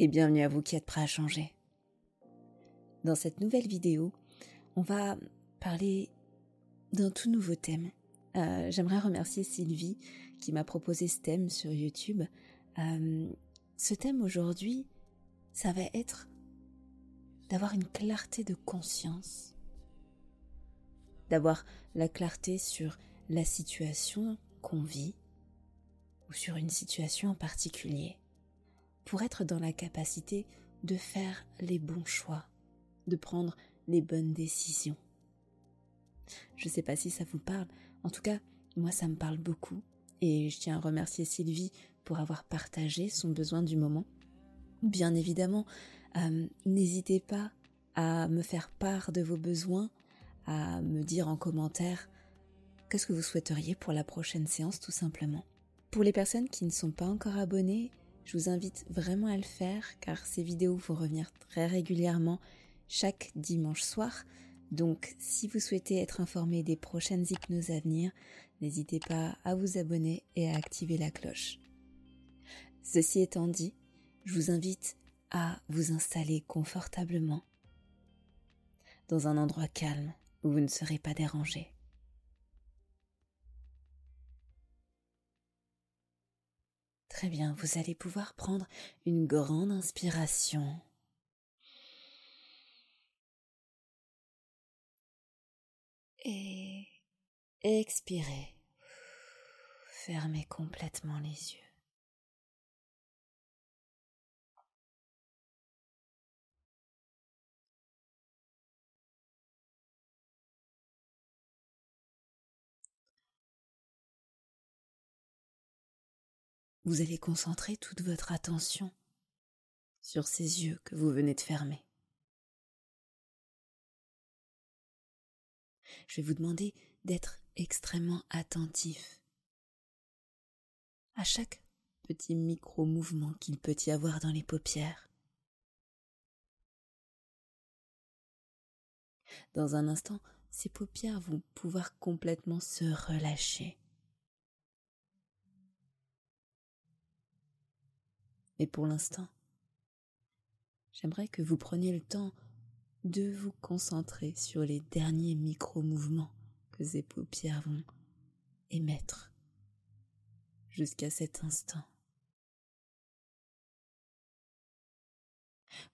et bienvenue à vous qui êtes prêts à changer. Dans cette nouvelle vidéo, on va parler d'un tout nouveau thème. Euh, J'aimerais remercier Sylvie qui m'a proposé ce thème sur YouTube. Euh, ce thème aujourd'hui, ça va être d'avoir une clarté de conscience, d'avoir la clarté sur la situation qu'on vit ou sur une situation en particulier pour être dans la capacité de faire les bons choix, de prendre les bonnes décisions. Je ne sais pas si ça vous parle, en tout cas, moi ça me parle beaucoup, et je tiens à remercier Sylvie pour avoir partagé son besoin du moment. Bien évidemment, euh, n'hésitez pas à me faire part de vos besoins, à me dire en commentaire qu'est-ce que vous souhaiteriez pour la prochaine séance tout simplement. Pour les personnes qui ne sont pas encore abonnées, je vous invite vraiment à le faire car ces vidéos vont revenir très régulièrement chaque dimanche soir. Donc si vous souhaitez être informé des prochaines hypnoses à venir, n'hésitez pas à vous abonner et à activer la cloche. Ceci étant dit, je vous invite à vous installer confortablement dans un endroit calme où vous ne serez pas dérangé. Très bien, vous allez pouvoir prendre une grande inspiration. Et expirez. Fermez complètement les yeux. Vous allez concentrer toute votre attention sur ces yeux que vous venez de fermer. Je vais vous demander d'être extrêmement attentif à chaque petit micro-mouvement qu'il peut y avoir dans les paupières. Dans un instant, ces paupières vont pouvoir complètement se relâcher. Mais pour l'instant, j'aimerais que vous preniez le temps de vous concentrer sur les derniers micro-mouvements que ces paupières vont émettre jusqu'à cet instant.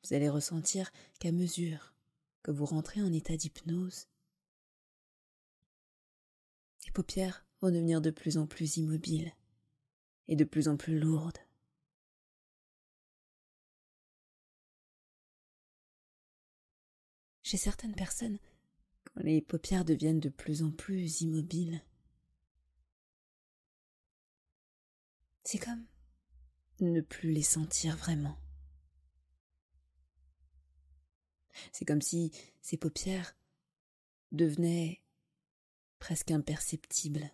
Vous allez ressentir qu'à mesure que vous rentrez en état d'hypnose, les paupières vont devenir de plus en plus immobiles et de plus en plus lourdes. Chez certaines personnes, quand les paupières deviennent de plus en plus immobiles, c'est comme ne plus les sentir vraiment. C'est comme si ces paupières devenaient presque imperceptibles.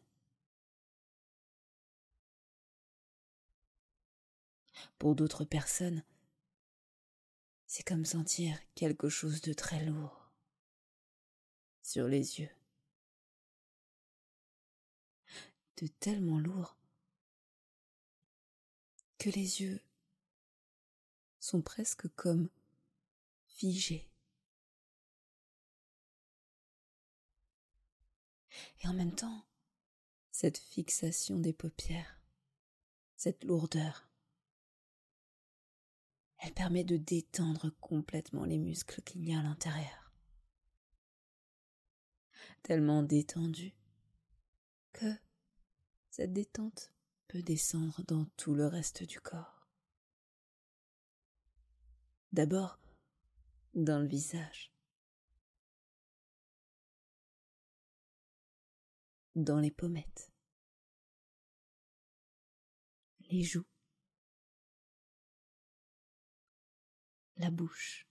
Pour d'autres personnes, c'est comme sentir quelque chose de très lourd sur les yeux. De tellement lourd que les yeux sont presque comme figés. Et en même temps, cette fixation des paupières, cette lourdeur, Elle permet de détendre complètement les muscles qu'il y a à l'intérieur. Tellement détendu que cette détente peut descendre dans tout le reste du corps. D'abord dans le visage, dans les pommettes, les joues, la bouche.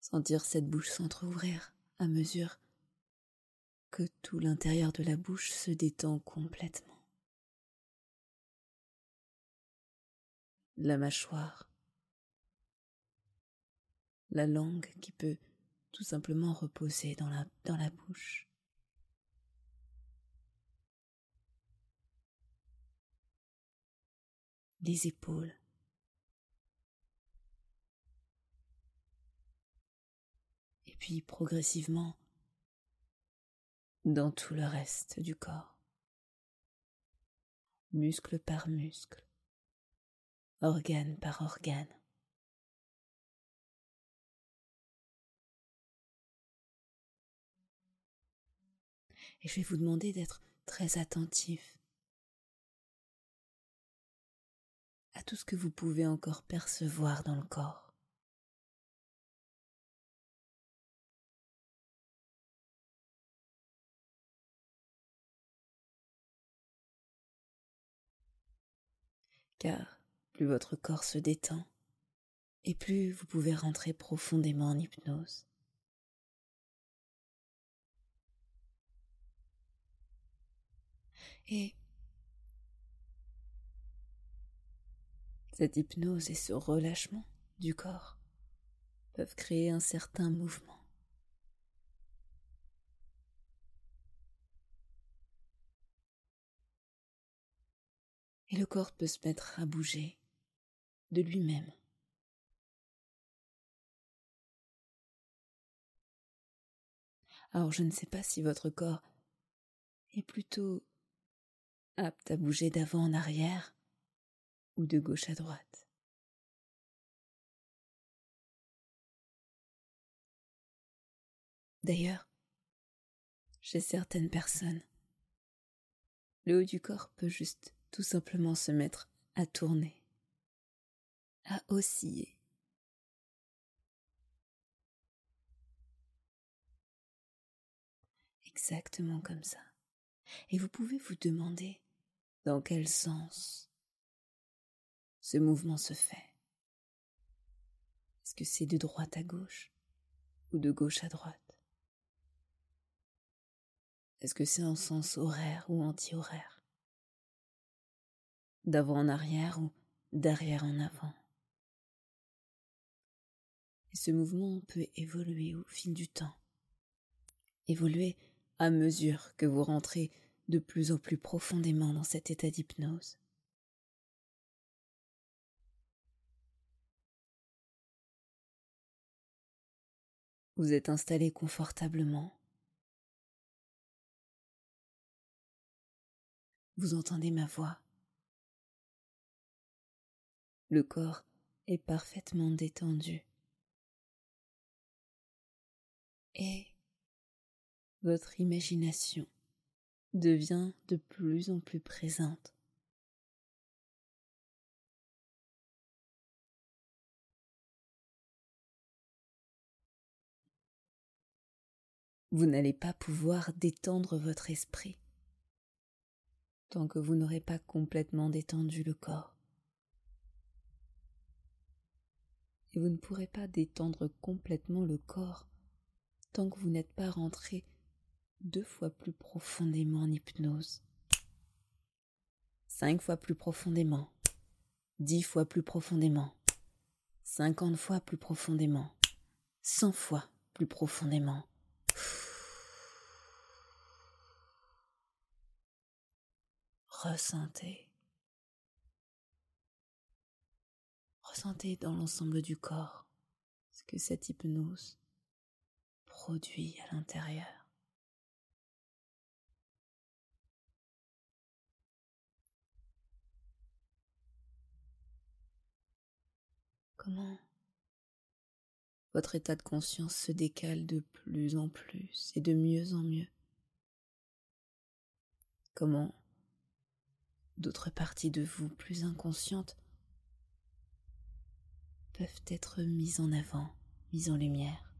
Sentir cette bouche s'entr'ouvrir à mesure que tout l'intérieur de la bouche se détend complètement. La mâchoire, la langue qui peut tout simplement reposer dans la, dans la bouche. Les épaules. Et puis progressivement dans tout le reste du corps, muscle par muscle, organe par organe. Et je vais vous demander d'être très attentif tout ce que vous pouvez encore percevoir dans le corps. car plus votre corps se détend, et plus vous pouvez rentrer profondément en hypnose. Cette hypnose et ce relâchement du corps peuvent créer un certain mouvement. et le corps peut se mettre à bouger de lui-même. Alors je ne sais pas si votre corps est plutôt apte à bouger d'avant en arrière ou de gauche à droite. D'ailleurs, chez certaines personnes, le haut du corps peut juste tout simplement se mettre à tourner, à osciller. Exactement comme ça. Et vous pouvez vous demander dans quel sens ce mouvement se fait. Est-ce que c'est de droite à gauche ou de gauche à droite? Est-ce que c'est en sens horaire ou anti-horaire? D'avant en arrière ou d'arrière en avant? Et ce mouvement peut évoluer au fil du temps, évoluer à mesure que vous rentrez de plus en plus profondément dans cet état d'hypnose. Vous êtes installé confortablement. Vous entendez ma voix le corps est parfaitement détendu. Et votre imagination devient de plus en plus présente. Vous n'allez pas pouvoir détendre votre esprit. Tant que vous n'aurez pas complètement détendu le corps. et vous ne pourrez pas détendre complètement le corps tant que vous n'êtes pas rentré deux fois plus profondément en hypnose, cinq fois plus profondément, dix fois plus profondément, cinquante fois plus profondément, cent fois plus profondément. Ressentez. Ressentez dans l'ensemble du corps ce que cette hypnose produit à l'intérieur. comment votre état de conscience se décale de plus en plus et de mieux en mieux? Comment d'autres parties de vous plus inconscientes peuvent être mises en avant, mises en lumière.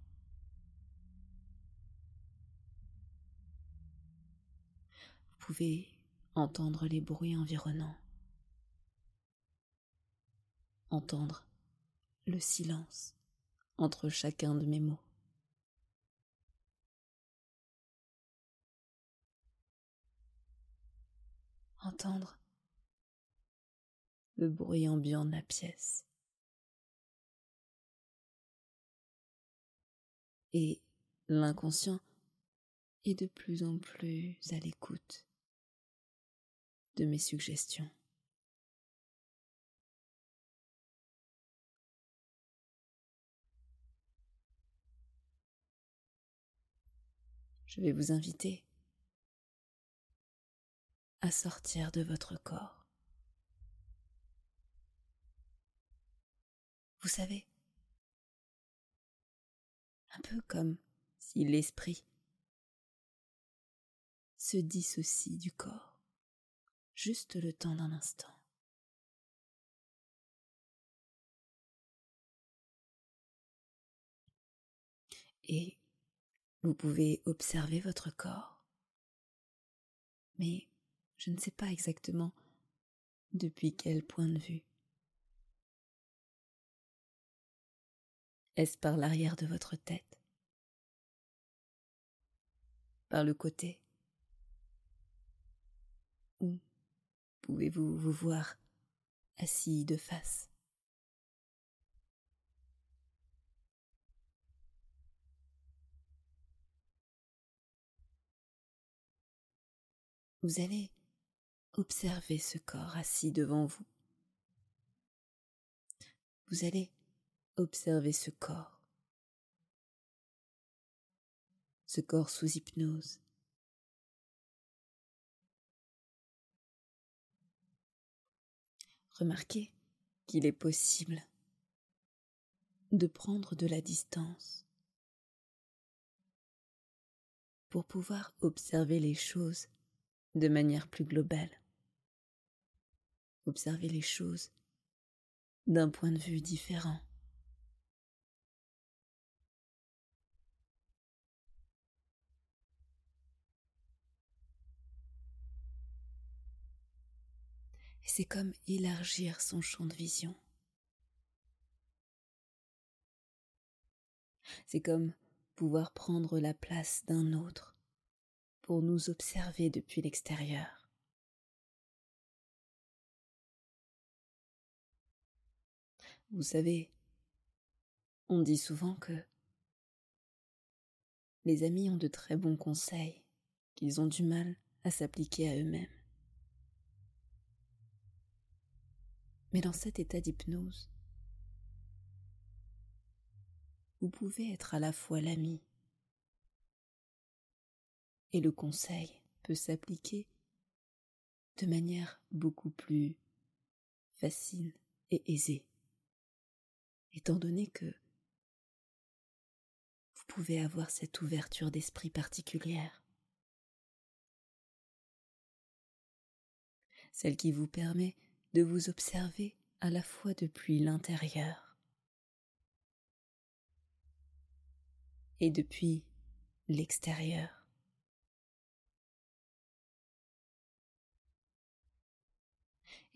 Vous pouvez entendre les bruits environnants, entendre le silence entre chacun de mes mots. Entendre le bruit ambiant de la pièce. Et l'inconscient est de plus en plus à l'écoute de mes suggestions. je vais vous inviter à sortir de votre corps. Vous savez, un peu comme si l'esprit se dissocie du corps, juste le temps d'un instant. Et vous pouvez observer votre corps. Mais je ne sais pas exactement depuis quel point de vue. Est-ce par l'arrière de votre tête? Par le côté? Ou pouvez-vous vous voir assis de face? Vous allez observer ce corps assis devant vous? Vous allez observer ce corps, ce corps sous hypnose. Remarquez qu'il est possible de prendre de la distance pour pouvoir observer les choses de manière plus globale. Observer les choses d'un point de vue différent. C'est comme élargir son champ de vision. C'est comme pouvoir prendre la place d'un autre pour nous observer depuis l'extérieur. Vous savez, on dit souvent que les amis ont de très bons conseils, qu'ils ont du mal à s'appliquer à eux-mêmes. Mais dans cet état d'hypnose, vous pouvez être à la fois l'ami et le conseil peut s'appliquer de manière beaucoup plus facile et aisée, étant donné que vous pouvez avoir cette ouverture d'esprit particulière, celle qui vous permet de vous observer à la fois depuis l'intérieur et depuis l'extérieur.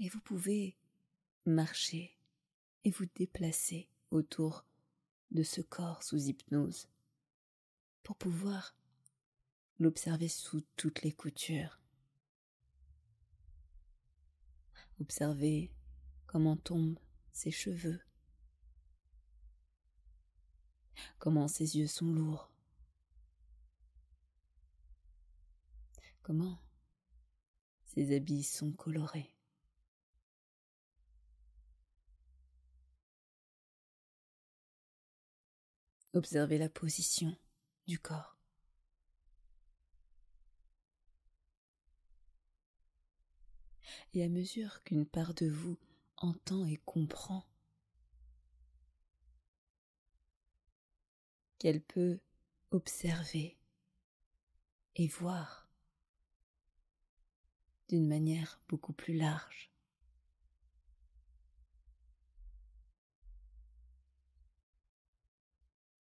et vous pouvez marcher et vous déplacer autour de ce corps sous hypnose pour pouvoir l'observer sous toutes les coutures. Observez comment tombent ses cheveux, comment ses yeux sont lourds, comment ses habits sont colorés. Observez la position du corps. Et à mesure qu'une part de vous entend et comprend qu'elle peut observer et voir d'une manière beaucoup plus large.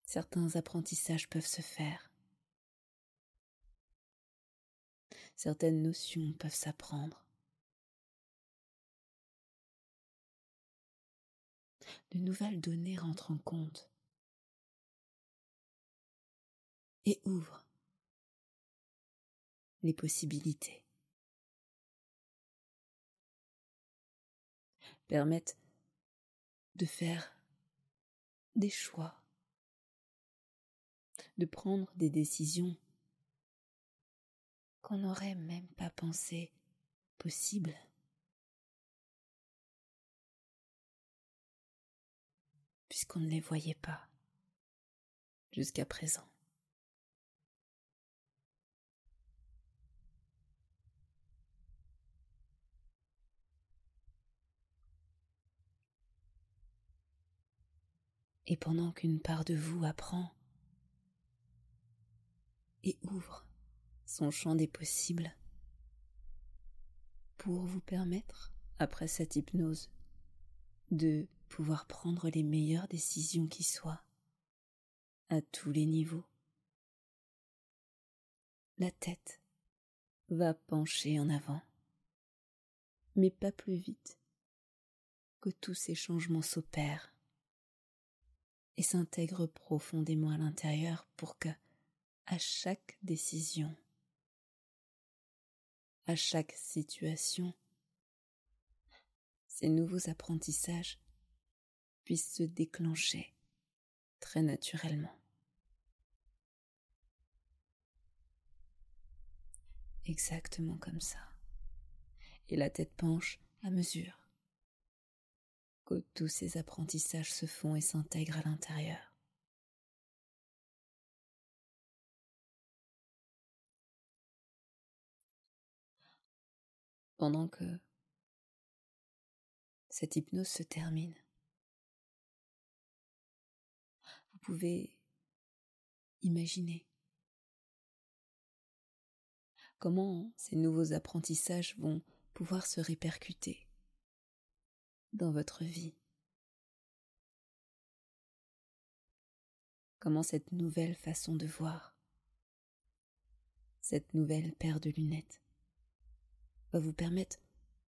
Certains apprentissages peuvent se faire. Certaines notions peuvent s'apprendre. De nouvelles données rentrent en compte et ouvrent les possibilités. Permettent de faire des choix, de prendre des décisions qu'on n'aurait même pas pensé possibles. Puisqu'on ne les voyait pas jusqu'à présent. Et pendant qu'une part de vous apprend et ouvre son champ des possibles pour vous permettre, après cette hypnose, de pouvoir prendre les meilleures décisions qui soient, à tous les niveaux. La tête va pencher en avant, mais pas plus vite que tous ces changements s'opèrent et s'intègrent profondément à l'intérieur pour que, à chaque décision, à chaque situation, ces nouveaux apprentissages puissent se déclencher très naturellement. Exactement comme ça. Et la tête penche à mesure que tous ces apprentissages se font et s'intègrent à l'intérieur. Pendant que cette hypnose se termine, vous pouvez imaginer. Comment ces nouveaux apprentissages vont pouvoir se répercuter dans votre vie? Comment cette nouvelle façon de voir, cette nouvelle paire de lunettes va vous permettre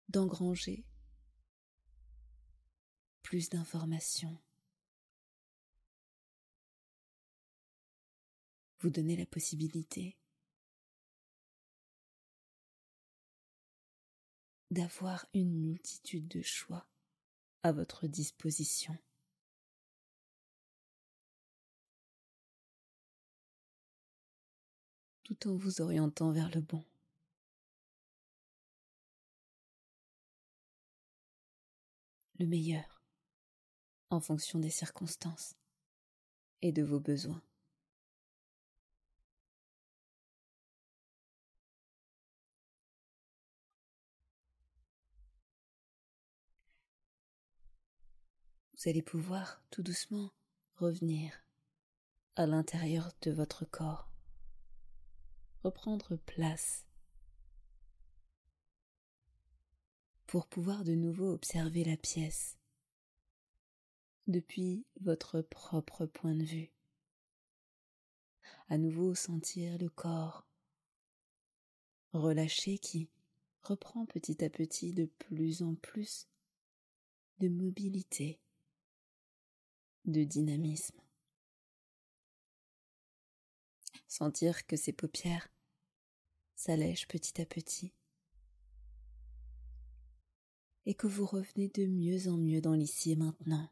d'engranger plus d'informations, vous donner la possibilité d'avoir une multitude de choix à votre disposition. tout en vous orientant vers le bon. Le meilleur, en fonction des circonstances et de vos besoins. Vous allez pouvoir tout doucement revenir à l'intérieur de votre corps, reprendre place. Pour pouvoir de nouveau observer la pièce. Depuis votre propre point de vue, à nouveau sentir le corps relâché qui reprend petit à petit de plus en plus de mobilité de dynamisme. Sentir que ses paupières s'allègent petit à petit et que vous revenez de mieux en mieux dans l'ici et maintenant.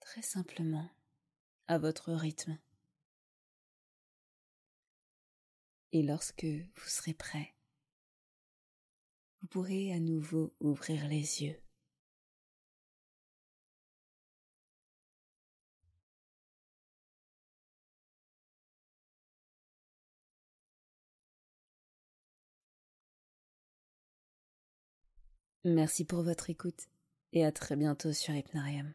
Très simplement, à votre rythme. Et lorsque vous serez prêt, vous pourrez à nouveau ouvrir les yeux. Merci pour votre écoute et à très bientôt sur Hypnarium.